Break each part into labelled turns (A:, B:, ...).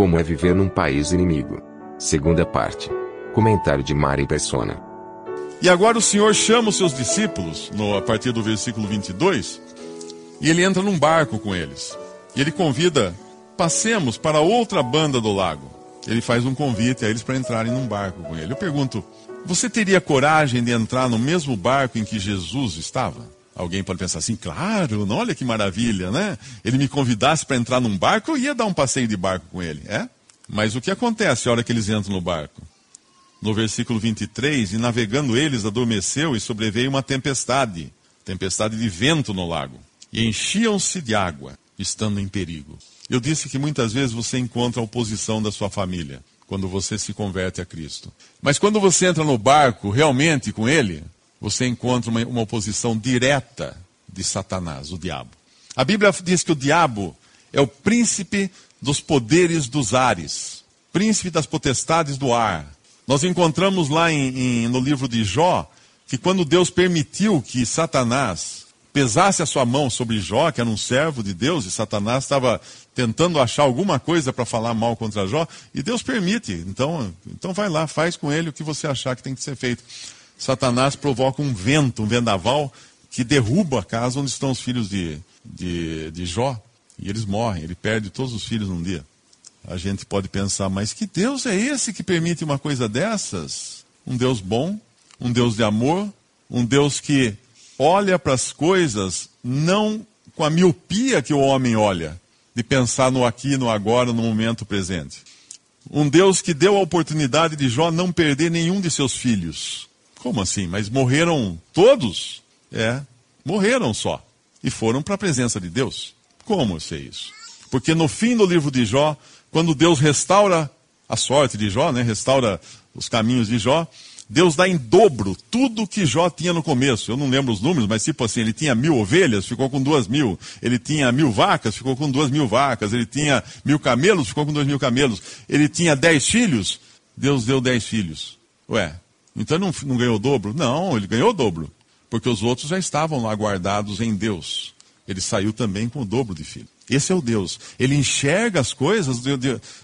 A: Como é viver num país inimigo? Segunda parte. Comentário de Mari Persona.
B: E agora o Senhor chama os seus discípulos, no, a partir do versículo 22, e ele entra num barco com eles. E ele convida, passemos para outra banda do lago. Ele faz um convite a eles para entrarem num barco com ele. Eu pergunto, você teria coragem de entrar no mesmo barco em que Jesus estava? Alguém pode pensar assim, claro, olha que maravilha, né? Ele me convidasse para entrar num barco, eu ia dar um passeio de barco com ele, é? Mas o que acontece a hora que eles entram no barco? No versículo 23, e navegando eles, adormeceu e sobreveio uma tempestade, tempestade de vento no lago, e enchiam-se de água, estando em perigo. Eu disse que muitas vezes você encontra a oposição da sua família quando você se converte a Cristo. Mas quando você entra no barco realmente com Ele, você encontra uma, uma oposição direta de Satanás, o diabo. A Bíblia diz que o diabo é o príncipe dos poderes dos ares, príncipe das potestades do ar. Nós encontramos lá em, em, no livro de Jó que quando Deus permitiu que Satanás pesasse a sua mão sobre Jó, que era um servo de Deus, e Satanás estava tentando achar alguma coisa para falar mal contra Jó, e Deus permite. Então, então vai lá, faz com ele o que você achar que tem que ser feito. Satanás provoca um vento, um vendaval, que derruba a casa onde estão os filhos de, de, de Jó, e eles morrem, ele perde todos os filhos num dia. A gente pode pensar, mas que Deus é esse que permite uma coisa dessas? Um Deus bom, um Deus de amor, um Deus que olha para as coisas não com a miopia que o homem olha, de pensar no aqui, no agora, no momento presente. Um Deus que deu a oportunidade de Jó não perder nenhum de seus filhos. Como assim? Mas morreram todos? É, morreram só. E foram para a presença de Deus. Como eu sei isso? Porque no fim do livro de Jó, quando Deus restaura a sorte de Jó, né, restaura os caminhos de Jó, Deus dá em dobro tudo que Jó tinha no começo. Eu não lembro os números, mas tipo assim, ele tinha mil ovelhas, ficou com duas mil. Ele tinha mil vacas, ficou com duas mil vacas. Ele tinha mil camelos, ficou com dois mil camelos. Ele tinha dez filhos, Deus deu dez filhos. Ué, então não, não ganhou o dobro? Não, ele ganhou o dobro. Porque os outros já estavam lá guardados em Deus. Ele saiu também com o dobro de filhos. Esse é o Deus. Ele enxerga as coisas de,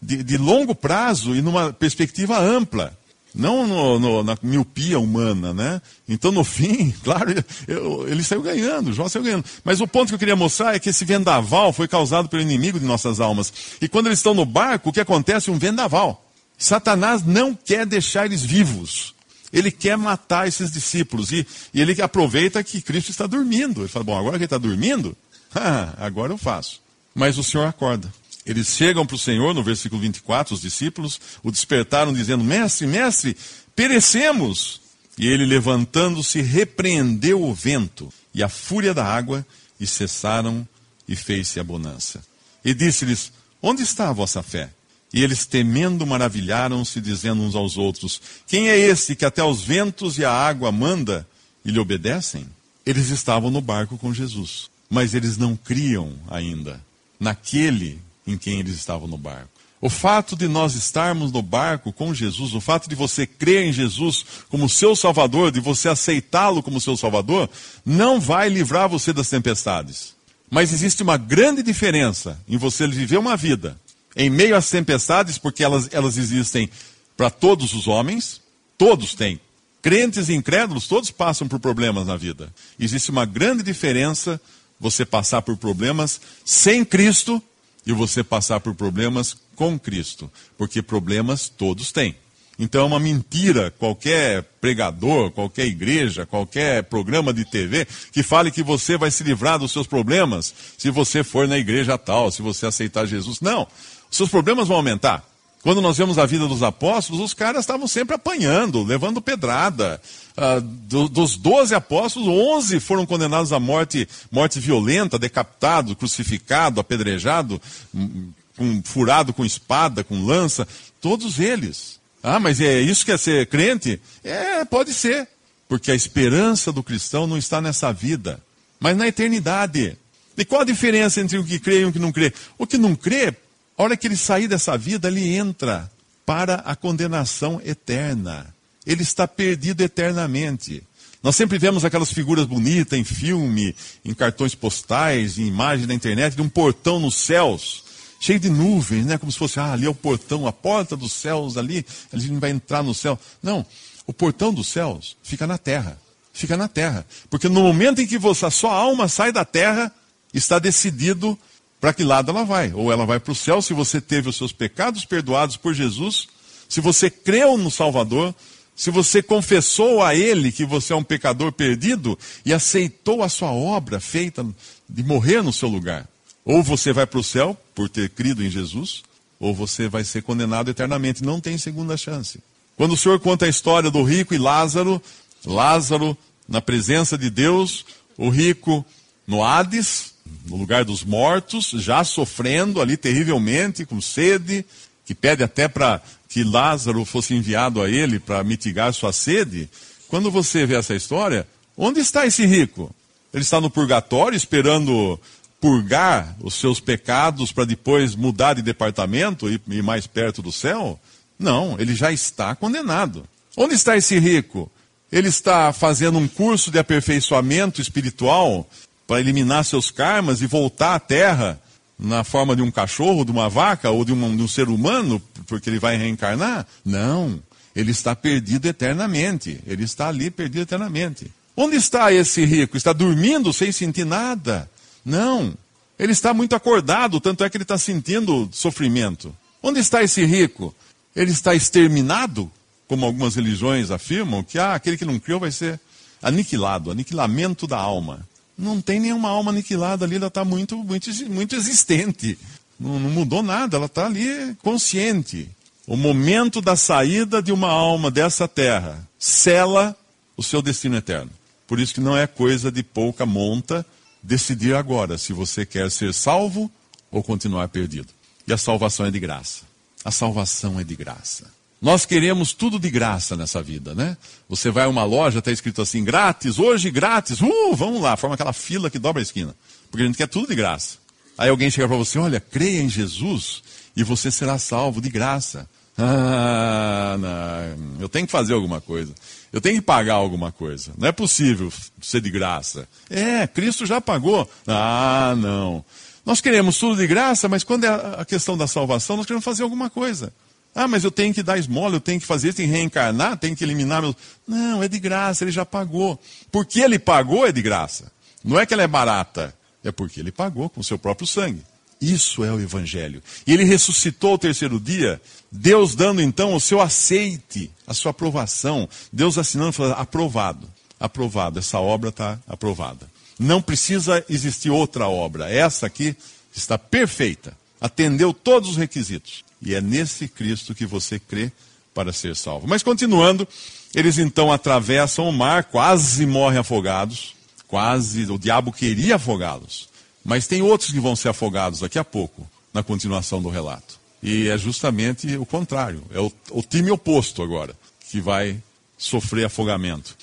B: de, de, longo prazo e numa perspectiva ampla. Não no, no, na miopia humana, né? Então, no fim, claro, eu, ele saiu ganhando, Jó saiu ganhando. Mas o ponto que eu queria mostrar é que esse vendaval foi causado pelo inimigo de nossas almas. E quando eles estão no barco, o que acontece? Um vendaval. Satanás não quer deixar eles vivos. Ele quer matar esses discípulos. E, e ele aproveita que Cristo está dormindo. Ele fala: Bom, agora que ele está dormindo, ah, agora eu faço. Mas o Senhor acorda. Eles chegam para o Senhor, no versículo 24, os discípulos, o despertaram dizendo: Mestre, mestre, perecemos. E ele, levantando-se, repreendeu o vento e a fúria da água, e cessaram, e fez-se a bonança. E disse-lhes: Onde está a vossa fé? E eles, temendo, maravilharam-se, dizendo uns aos outros: Quem é esse que até os ventos e a água manda e lhe obedecem? Eles estavam no barco com Jesus, mas eles não criam ainda naquele em quem eles estavam no barco. O fato de nós estarmos no barco com Jesus, o fato de você crer em Jesus como seu Salvador, de você aceitá-lo como seu Salvador, não vai livrar você das tempestades. Mas existe uma grande diferença em você viver uma vida em meio às tempestades, porque elas, elas existem para todos os homens, todos têm. Crentes e incrédulos, todos passam por problemas na vida. Existe uma grande diferença você passar por problemas sem Cristo e você passar por problemas com Cristo, porque problemas todos têm. Então é uma mentira qualquer pregador, qualquer igreja, qualquer programa de TV que fale que você vai se livrar dos seus problemas se você for na igreja tal, se você aceitar Jesus. Não, seus problemas vão aumentar. Quando nós vemos a vida dos apóstolos, os caras estavam sempre apanhando, levando pedrada. Ah, do, dos 12 apóstolos, 11 foram condenados à morte, morte violenta, decapitado, crucificado, apedrejado, hum, com, furado com espada, com lança. Todos eles. Ah, mas é isso que é ser crente? É, pode ser. Porque a esperança do cristão não está nessa vida, mas na eternidade. E qual a diferença entre o que crê e o que não crê? O que não crê a hora que ele sair dessa vida, ele entra para a condenação eterna. Ele está perdido eternamente. Nós sempre vemos aquelas figuras bonitas em filme, em cartões postais, em imagem na internet, de um portão nos céus, cheio de nuvens, né? Como se fosse, ah, ali é o portão, a porta dos céus ali, a gente vai entrar no céu. Não, o portão dos céus fica na terra. Fica na terra. Porque no momento em que você, a sua alma sai da terra, está decidido para que lado ela vai. Ou ela vai para o céu se você teve os seus pecados perdoados por Jesus, se você creu no Salvador, se você confessou a Ele que você é um pecador perdido e aceitou a sua obra feita de morrer no seu lugar. Ou você vai para o céu por ter crido em Jesus, ou você vai ser condenado eternamente. Não tem segunda chance. Quando o Senhor conta a história do rico e Lázaro, Lázaro na presença de Deus, o rico no Hades, no lugar dos mortos, já sofrendo ali terrivelmente, com sede, que pede até para que Lázaro fosse enviado a ele para mitigar sua sede. Quando você vê essa história, onde está esse rico? Ele está no purgatório esperando purgar os seus pecados para depois mudar de departamento e ir mais perto do céu? Não, ele já está condenado. Onde está esse rico? Ele está fazendo um curso de aperfeiçoamento espiritual para eliminar seus karmas e voltar à terra na forma de um cachorro, de uma vaca ou de um, de um ser humano, porque ele vai reencarnar? Não. Ele está perdido eternamente. Ele está ali perdido eternamente. Onde está esse rico? Está dormindo sem sentir nada? Não. Ele está muito acordado, tanto é que ele está sentindo sofrimento. Onde está esse rico? Ele está exterminado, como algumas religiões afirmam, que ah, aquele que não criou vai ser aniquilado, aniquilamento da alma não tem nenhuma alma aniquilada ali, ela está muito, muito, muito existente. Não, não mudou nada, ela está ali consciente. O momento da saída de uma alma dessa terra cela o seu destino eterno. Por isso que não é coisa de pouca monta decidir agora se você quer ser salvo ou continuar perdido. E a salvação é de graça. A salvação é de graça. Nós queremos tudo de graça nessa vida, né? Você vai a uma loja, está escrito assim, grátis, hoje grátis, uh, vamos lá, forma aquela fila que dobra a esquina. Porque a gente quer tudo de graça. Aí alguém chega para você, olha, creia em Jesus e você será salvo de graça. Ah, não, eu tenho que fazer alguma coisa. Eu tenho que pagar alguma coisa. Não é possível ser de graça. É, Cristo já pagou. Ah, não. Nós queremos tudo de graça, mas quando é a questão da salvação, nós queremos fazer alguma coisa. Ah, mas eu tenho que dar esmola, eu tenho que fazer isso, tenho que reencarnar, tenho que eliminar meus. Não, é de graça, ele já pagou. Porque ele pagou é de graça. Não é que ela é barata, é porque ele pagou com seu próprio sangue. Isso é o Evangelho. E ele ressuscitou ao terceiro dia, Deus dando então o seu aceite, a sua aprovação. Deus assinando, falando, aprovado, aprovado, essa obra está aprovada. Não precisa existir outra obra. Essa aqui está perfeita, atendeu todos os requisitos. E é nesse Cristo que você crê para ser salvo. Mas continuando, eles então atravessam o mar, quase morrem afogados. Quase, o diabo queria afogá-los. Mas tem outros que vão ser afogados daqui a pouco, na continuação do relato. E é justamente o contrário. É o, o time oposto agora, que vai sofrer afogamento.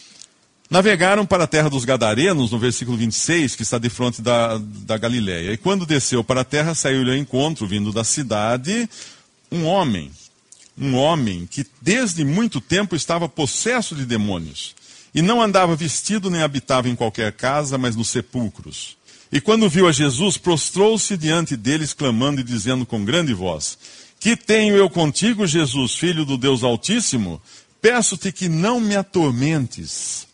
B: Navegaram para a terra dos Gadarenos, no versículo 26, que está de frente da, da Galiléia. E quando desceu para a terra, saiu-lhe ao encontro, vindo da cidade, um homem, um homem que desde muito tempo estava possesso de demônios, e não andava vestido nem habitava em qualquer casa, mas nos sepulcros. E quando viu a Jesus, prostrou-se diante deles, clamando e dizendo com grande voz: Que tenho eu contigo, Jesus, filho do Deus Altíssimo? Peço-te que não me atormentes.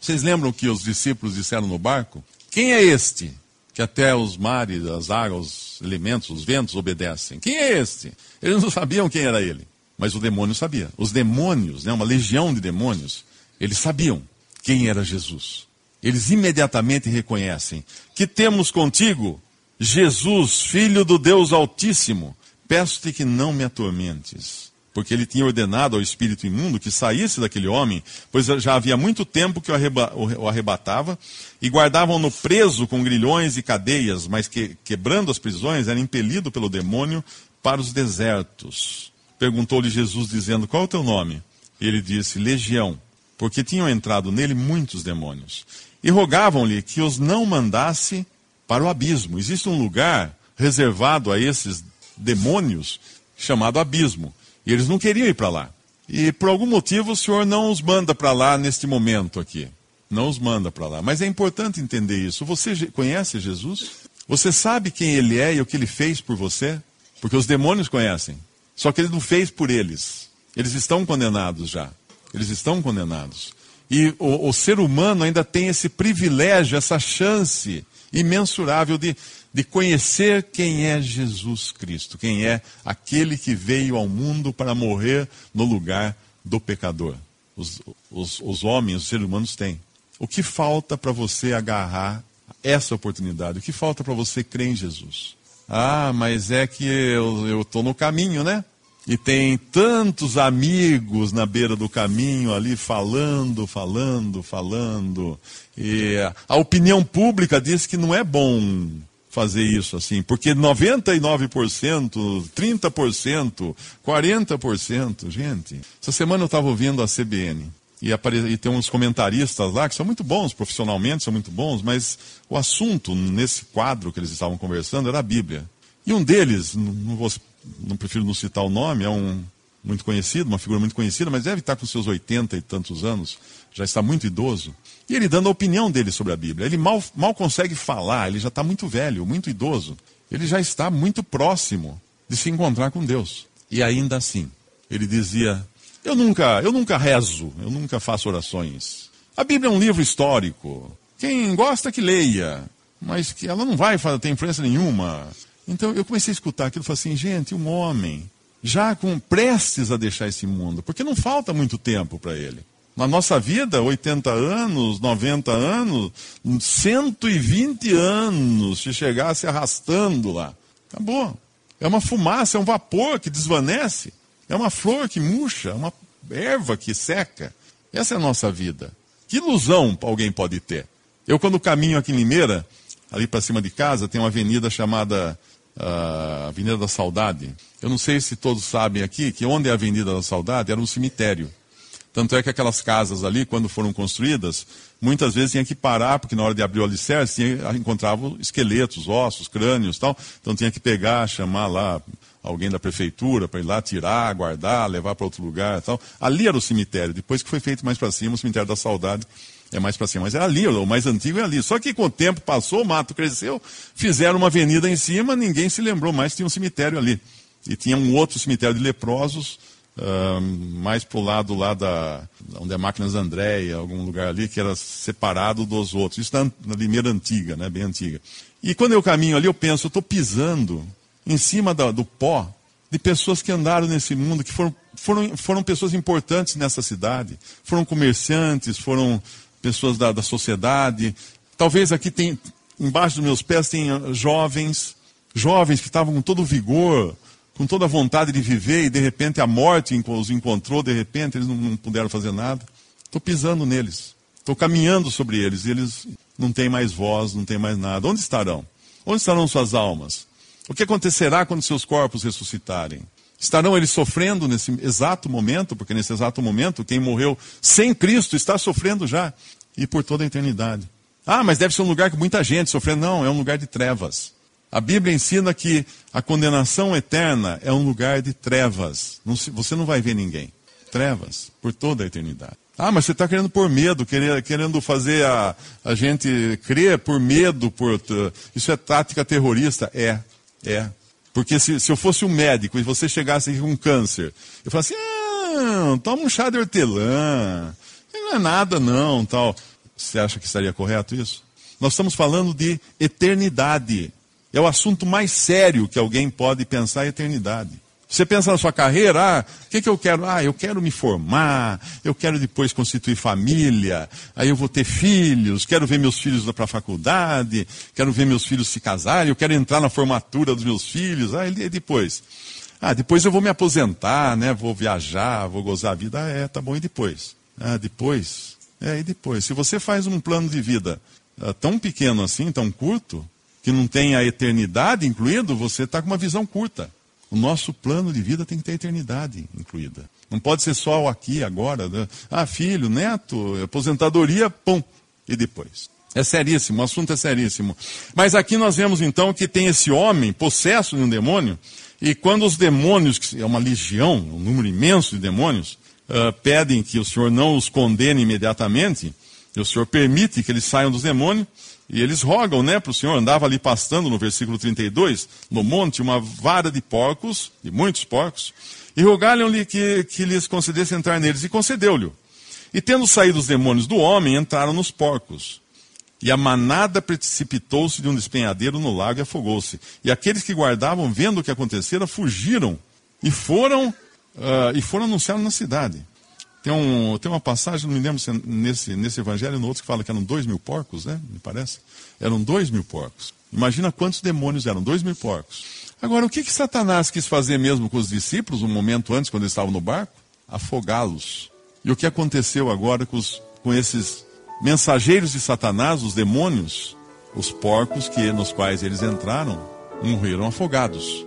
B: Vocês lembram que os discípulos disseram no barco? Quem é este que até os mares, as águas, os elementos, os ventos obedecem? Quem é este? Eles não sabiam quem era ele, mas o demônio sabia. Os demônios, né, uma legião de demônios, eles sabiam quem era Jesus. Eles imediatamente reconhecem que temos contigo Jesus, filho do Deus Altíssimo. peço-te que não me atormentes. Porque ele tinha ordenado ao espírito imundo que saísse daquele homem, pois já havia muito tempo que o arrebatava, e guardavam-no preso com grilhões e cadeias, mas que, quebrando as prisões, era impelido pelo demônio para os desertos. Perguntou-lhe Jesus, dizendo: Qual é o teu nome? Ele disse: Legião, porque tinham entrado nele muitos demônios. E rogavam-lhe que os não mandasse para o abismo. Existe um lugar reservado a esses demônios chamado abismo. E eles não queriam ir para lá. E por algum motivo o Senhor não os manda para lá neste momento aqui. Não os manda para lá. Mas é importante entender isso. Você conhece Jesus? Você sabe quem ele é e o que ele fez por você? Porque os demônios conhecem. Só que ele não fez por eles. Eles estão condenados já. Eles estão condenados. E o, o ser humano ainda tem esse privilégio, essa chance imensurável de, de conhecer quem é Jesus Cristo, quem é aquele que veio ao mundo para morrer no lugar do pecador. Os, os, os homens, os seres humanos têm. O que falta para você agarrar essa oportunidade? O que falta para você crer em Jesus? Ah, mas é que eu estou no caminho, né? E tem tantos amigos na beira do caminho ali falando, falando, falando. E a opinião pública diz que não é bom fazer isso assim, porque 99%, 30%, 40%, gente. Essa semana eu estava ouvindo a CBN e, e tem uns comentaristas lá que são muito bons, profissionalmente são muito bons, mas o assunto nesse quadro que eles estavam conversando era a Bíblia. E um deles, não vou não prefiro não citar o nome, é um muito conhecido, uma figura muito conhecida, mas deve estar com seus 80 e tantos anos, já está muito idoso. E ele dando a opinião dele sobre a Bíblia. Ele mal, mal consegue falar, ele já está muito velho, muito idoso. Ele já está muito próximo de se encontrar com Deus. E ainda assim, ele dizia: Eu nunca, eu nunca rezo, eu nunca faço orações. A Bíblia é um livro histórico. Quem gosta que leia, mas que ela não vai ter influência nenhuma. Então eu comecei a escutar aquilo e falei assim, gente, um homem já com prestes a deixar esse mundo, porque não falta muito tempo para ele. Na nossa vida, 80 anos, 90 anos, 120 anos, se chegasse arrastando lá. Acabou. É uma fumaça, é um vapor que desvanece. É uma flor que murcha, é uma erva que seca. Essa é a nossa vida. Que ilusão alguém pode ter? Eu, quando caminho aqui em Limeira, ali para cima de casa, tem uma avenida chamada a Avenida da Saudade. Eu não sei se todos sabem aqui que onde é a Avenida da Saudade era um cemitério. Tanto é que aquelas casas ali, quando foram construídas, muitas vezes tinha que parar, porque na hora de abrir o alicerce, tinha, encontravam esqueletos, ossos, crânios tal. Então tinha que pegar, chamar lá alguém da prefeitura para ir lá tirar, guardar, levar para outro lugar tal. Ali era o cemitério. Depois que foi feito mais para cima, o cemitério da Saudade, é mais para cima. Mas é ali, o mais antigo é ali. Só que com o tempo passou, o mato cresceu, fizeram uma avenida em cima, ninguém se lembrou mais, tinha um cemitério ali. E tinha um outro cemitério de leprosos, uh, mais para o lado lá da, onde é Máquinas Andréia, algum lugar ali, que era separado dos outros. Isso na, na Limeira antiga, né, bem antiga. E quando eu caminho ali, eu penso, eu estou pisando em cima da, do pó de pessoas que andaram nesse mundo, que foram, foram, foram pessoas importantes nessa cidade. Foram comerciantes, foram pessoas da, da sociedade. Talvez aqui tem, embaixo dos meus pés tenha jovens, jovens que estavam com todo o vigor, com toda a vontade de viver e de repente a morte os encontrou, de repente eles não, não puderam fazer nada. Estou pisando neles, estou caminhando sobre eles e eles não têm mais voz, não têm mais nada. Onde estarão? Onde estarão suas almas? O que acontecerá quando seus corpos ressuscitarem? Estarão eles sofrendo nesse exato momento, porque nesse exato momento quem morreu sem Cristo está sofrendo já e por toda a eternidade. Ah, mas deve ser um lugar com muita gente sofrendo. Não, é um lugar de trevas. A Bíblia ensina que a condenação eterna é um lugar de trevas. Não, você não vai ver ninguém. Trevas, por toda a eternidade. Ah, mas você está querendo por medo, querendo fazer a, a gente crer por medo. Por, isso é tática terrorista? É, é. Porque se, se eu fosse um médico e você chegasse aqui com câncer, eu falasse, ah, toma um chá de hortelã, não é nada não, tal. Você acha que estaria correto isso? Nós estamos falando de eternidade. É o assunto mais sério que alguém pode pensar, eternidade. Você pensa na sua carreira, ah, o que, que eu quero? Ah, eu quero me formar, eu quero depois constituir família, aí eu vou ter filhos, quero ver meus filhos para a faculdade, quero ver meus filhos se casarem, eu quero entrar na formatura dos meus filhos, ah, e depois. Ah, depois eu vou me aposentar, né? Vou viajar, vou gozar a vida. Ah, é, tá bom, e depois? Ah, depois? É, e depois? Se você faz um plano de vida ah, tão pequeno assim, tão curto, que não tem a eternidade incluído, você está com uma visão curta. O nosso plano de vida tem que ter a eternidade incluída. Não pode ser só o aqui, agora. Né? Ah, filho, neto, aposentadoria, pum, e depois. É seríssimo, o assunto é seríssimo. Mas aqui nós vemos então que tem esse homem possesso de um demônio, e quando os demônios, que é uma legião, um número imenso de demônios, uh, pedem que o Senhor não os condene imediatamente, e o Senhor permite que eles saiam dos demônios, e eles rogam né, para o Senhor, andava ali pastando no versículo 32, no monte, uma vara de porcos, de muitos porcos, e rogaram-lhe que, que lhes concedesse entrar neles, e concedeu-lhe. E tendo saído os demônios do homem, entraram nos porcos. E a manada precipitou-se de um despenhadeiro no lago e afogou-se. E aqueles que guardavam, vendo o que acontecera, fugiram e foram, uh, e foram anunciar na cidade. Tem, um, tem uma passagem, não me lembro se é nesse, nesse evangelho, no outro que fala que eram dois mil porcos, né? Me parece. Eram dois mil porcos. Imagina quantos demônios eram, dois mil porcos. Agora, o que, que Satanás quis fazer mesmo com os discípulos, um momento antes, quando eles estavam no barco? Afogá-los. E o que aconteceu agora com, os, com esses mensageiros de Satanás, os demônios, os porcos que, nos quais eles entraram, morreram afogados.